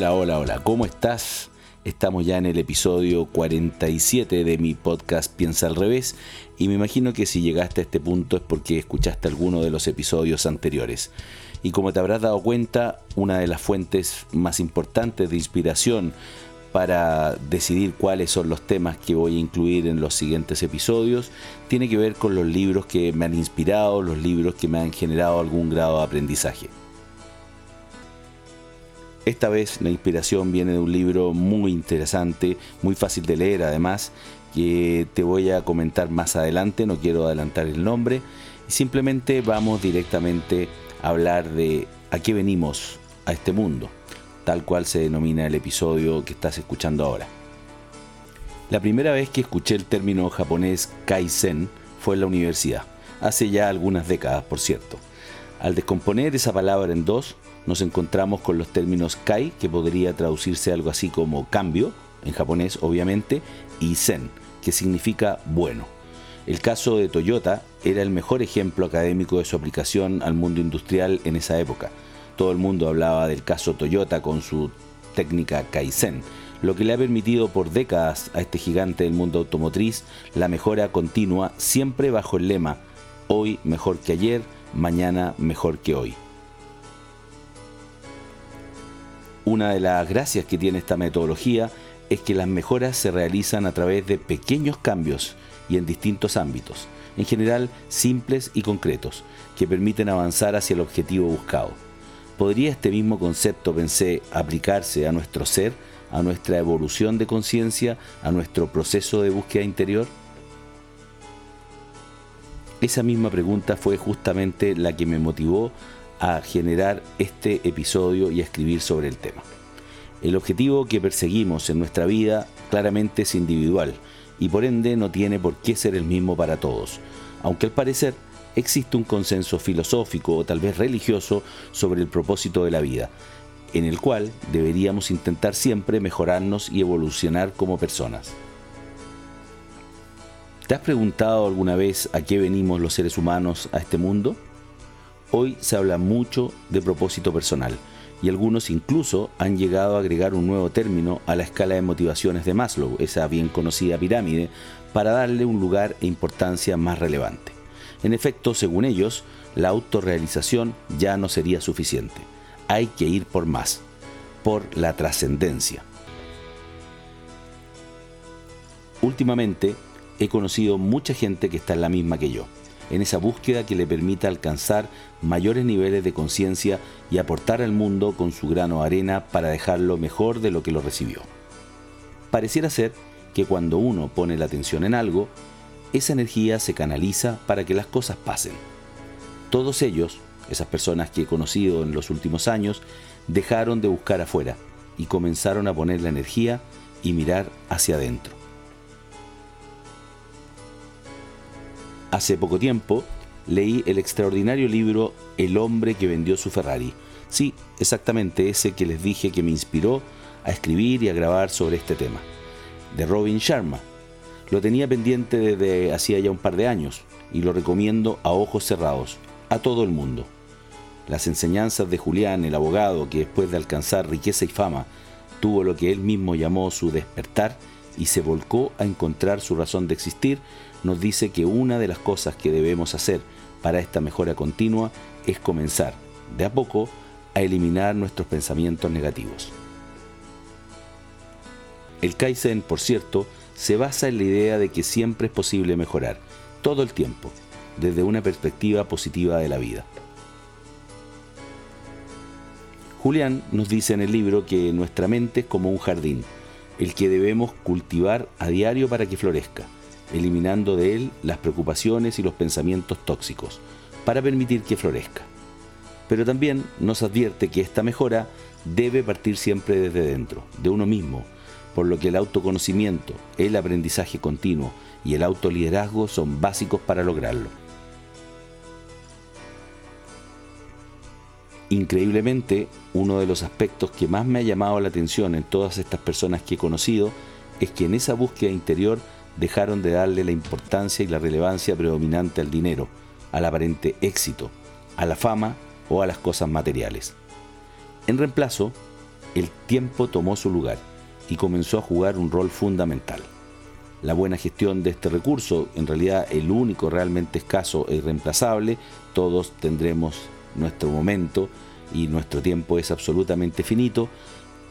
Hola, hola, hola, ¿cómo estás? Estamos ya en el episodio 47 de mi podcast Piensa al revés y me imagino que si llegaste a este punto es porque escuchaste alguno de los episodios anteriores. Y como te habrás dado cuenta, una de las fuentes más importantes de inspiración para decidir cuáles son los temas que voy a incluir en los siguientes episodios tiene que ver con los libros que me han inspirado, los libros que me han generado algún grado de aprendizaje. Esta vez la inspiración viene de un libro muy interesante, muy fácil de leer además, que te voy a comentar más adelante, no quiero adelantar el nombre, y simplemente vamos directamente a hablar de a qué venimos a este mundo, tal cual se denomina el episodio que estás escuchando ahora. La primera vez que escuché el término japonés Kaizen fue en la universidad, hace ya algunas décadas por cierto. Al descomponer esa palabra en dos, nos encontramos con los términos kai, que podría traducirse algo así como cambio, en japonés obviamente, y zen, que significa bueno. El caso de Toyota era el mejor ejemplo académico de su aplicación al mundo industrial en esa época. Todo el mundo hablaba del caso Toyota con su técnica Kaizen, lo que le ha permitido por décadas a este gigante del mundo automotriz la mejora continua siempre bajo el lema hoy mejor que ayer, mañana mejor que hoy. Una de las gracias que tiene esta metodología es que las mejoras se realizan a través de pequeños cambios y en distintos ámbitos, en general simples y concretos, que permiten avanzar hacia el objetivo buscado. ¿Podría este mismo concepto, pensé, aplicarse a nuestro ser, a nuestra evolución de conciencia, a nuestro proceso de búsqueda interior? Esa misma pregunta fue justamente la que me motivó a generar este episodio y a escribir sobre el tema. El objetivo que perseguimos en nuestra vida claramente es individual y por ende no tiene por qué ser el mismo para todos, aunque al parecer existe un consenso filosófico o tal vez religioso sobre el propósito de la vida, en el cual deberíamos intentar siempre mejorarnos y evolucionar como personas. ¿Te has preguntado alguna vez a qué venimos los seres humanos a este mundo? Hoy se habla mucho de propósito personal y algunos incluso han llegado a agregar un nuevo término a la escala de motivaciones de Maslow, esa bien conocida pirámide, para darle un lugar e importancia más relevante. En efecto, según ellos, la autorrealización ya no sería suficiente. Hay que ir por más, por la trascendencia. Últimamente he conocido mucha gente que está en la misma que yo en esa búsqueda que le permita alcanzar mayores niveles de conciencia y aportar al mundo con su grano de arena para dejarlo mejor de lo que lo recibió. Pareciera ser que cuando uno pone la atención en algo, esa energía se canaliza para que las cosas pasen. Todos ellos, esas personas que he conocido en los últimos años, dejaron de buscar afuera y comenzaron a poner la energía y mirar hacia adentro. Hace poco tiempo leí el extraordinario libro El hombre que vendió su Ferrari. Sí, exactamente ese que les dije que me inspiró a escribir y a grabar sobre este tema, de Robin Sharma. Lo tenía pendiente desde hacía ya un par de años y lo recomiendo a ojos cerrados, a todo el mundo. Las enseñanzas de Julián, el abogado que después de alcanzar riqueza y fama, tuvo lo que él mismo llamó su despertar y se volcó a encontrar su razón de existir, nos dice que una de las cosas que debemos hacer para esta mejora continua es comenzar, de a poco, a eliminar nuestros pensamientos negativos. El Kaizen, por cierto, se basa en la idea de que siempre es posible mejorar, todo el tiempo, desde una perspectiva positiva de la vida. Julián nos dice en el libro que nuestra mente es como un jardín, el que debemos cultivar a diario para que florezca eliminando de él las preocupaciones y los pensamientos tóxicos, para permitir que florezca. Pero también nos advierte que esta mejora debe partir siempre desde dentro, de uno mismo, por lo que el autoconocimiento, el aprendizaje continuo y el autoliderazgo son básicos para lograrlo. Increíblemente, uno de los aspectos que más me ha llamado la atención en todas estas personas que he conocido es que en esa búsqueda interior dejaron de darle la importancia y la relevancia predominante al dinero, al aparente éxito, a la fama o a las cosas materiales. En reemplazo, el tiempo tomó su lugar y comenzó a jugar un rol fundamental. La buena gestión de este recurso, en realidad el único realmente escaso e irreemplazable, todos tendremos nuestro momento y nuestro tiempo es absolutamente finito,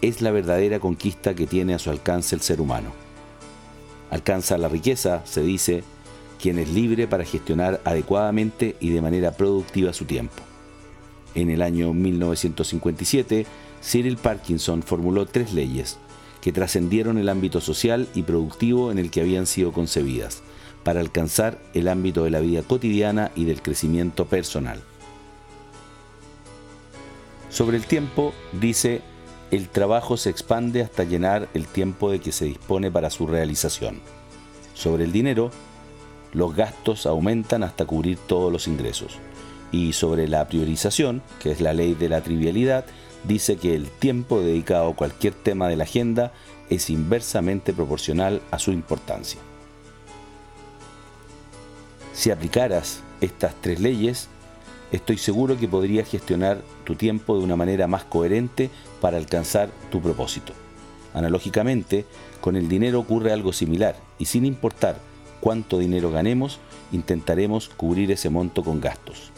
es la verdadera conquista que tiene a su alcance el ser humano. Alcanza la riqueza, se dice, quien es libre para gestionar adecuadamente y de manera productiva su tiempo. En el año 1957, Cyril Parkinson formuló tres leyes que trascendieron el ámbito social y productivo en el que habían sido concebidas, para alcanzar el ámbito de la vida cotidiana y del crecimiento personal. Sobre el tiempo, dice, el trabajo se expande hasta llenar el tiempo de que se dispone para su realización. Sobre el dinero, los gastos aumentan hasta cubrir todos los ingresos. Y sobre la priorización, que es la ley de la trivialidad, dice que el tiempo dedicado a cualquier tema de la agenda es inversamente proporcional a su importancia. Si aplicaras estas tres leyes, estoy seguro que podrías gestionar tu tiempo de una manera más coherente para alcanzar tu propósito. Analógicamente, con el dinero ocurre algo similar y sin importar cuánto dinero ganemos, intentaremos cubrir ese monto con gastos.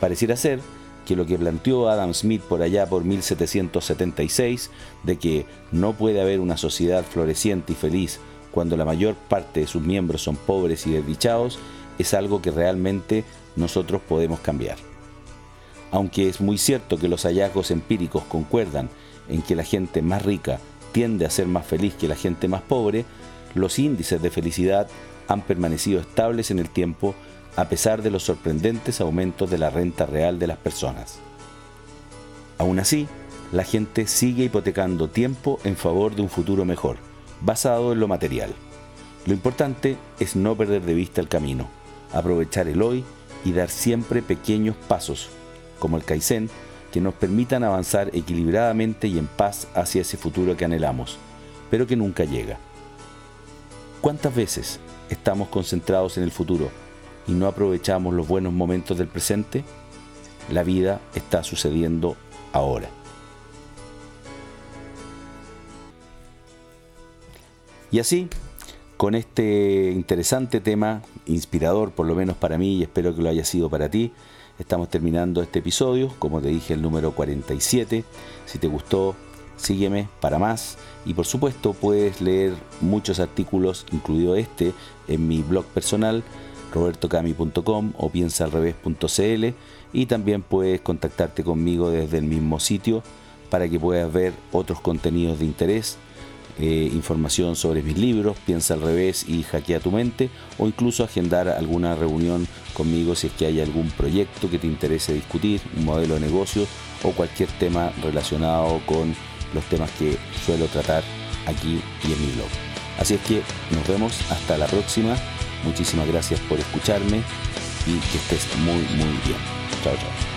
Pareciera ser que lo que planteó Adam Smith por allá por 1776, de que no puede haber una sociedad floreciente y feliz cuando la mayor parte de sus miembros son pobres y desdichados, es algo que realmente nosotros podemos cambiar. Aunque es muy cierto que los hallazgos empíricos concuerdan en que la gente más rica tiende a ser más feliz que la gente más pobre, los índices de felicidad han permanecido estables en el tiempo a pesar de los sorprendentes aumentos de la renta real de las personas. Aún así, la gente sigue hipotecando tiempo en favor de un futuro mejor, basado en lo material. Lo importante es no perder de vista el camino, aprovechar el hoy y dar siempre pequeños pasos, como el Kaizen, que nos permitan avanzar equilibradamente y en paz hacia ese futuro que anhelamos, pero que nunca llega. ¿Cuántas veces estamos concentrados en el futuro y no aprovechamos los buenos momentos del presente, la vida está sucediendo ahora. Y así, con este interesante tema, inspirador por lo menos para mí y espero que lo haya sido para ti, estamos terminando este episodio, como te dije el número 47. Si te gustó, sígueme para más y por supuesto puedes leer muchos artículos, incluido este, en mi blog personal robertocami.com o piensaalrevés.cl y también puedes contactarte conmigo desde el mismo sitio para que puedas ver otros contenidos de interés, eh, información sobre mis libros, Piensa al revés y Hackea tu mente o incluso agendar alguna reunión conmigo si es que hay algún proyecto que te interese discutir, un modelo de negocio o cualquier tema relacionado con los temas que suelo tratar aquí y en mi blog. Así es que nos vemos hasta la próxima. Muchísimas gracias por escucharme y que estés muy muy bien. Chao, chao.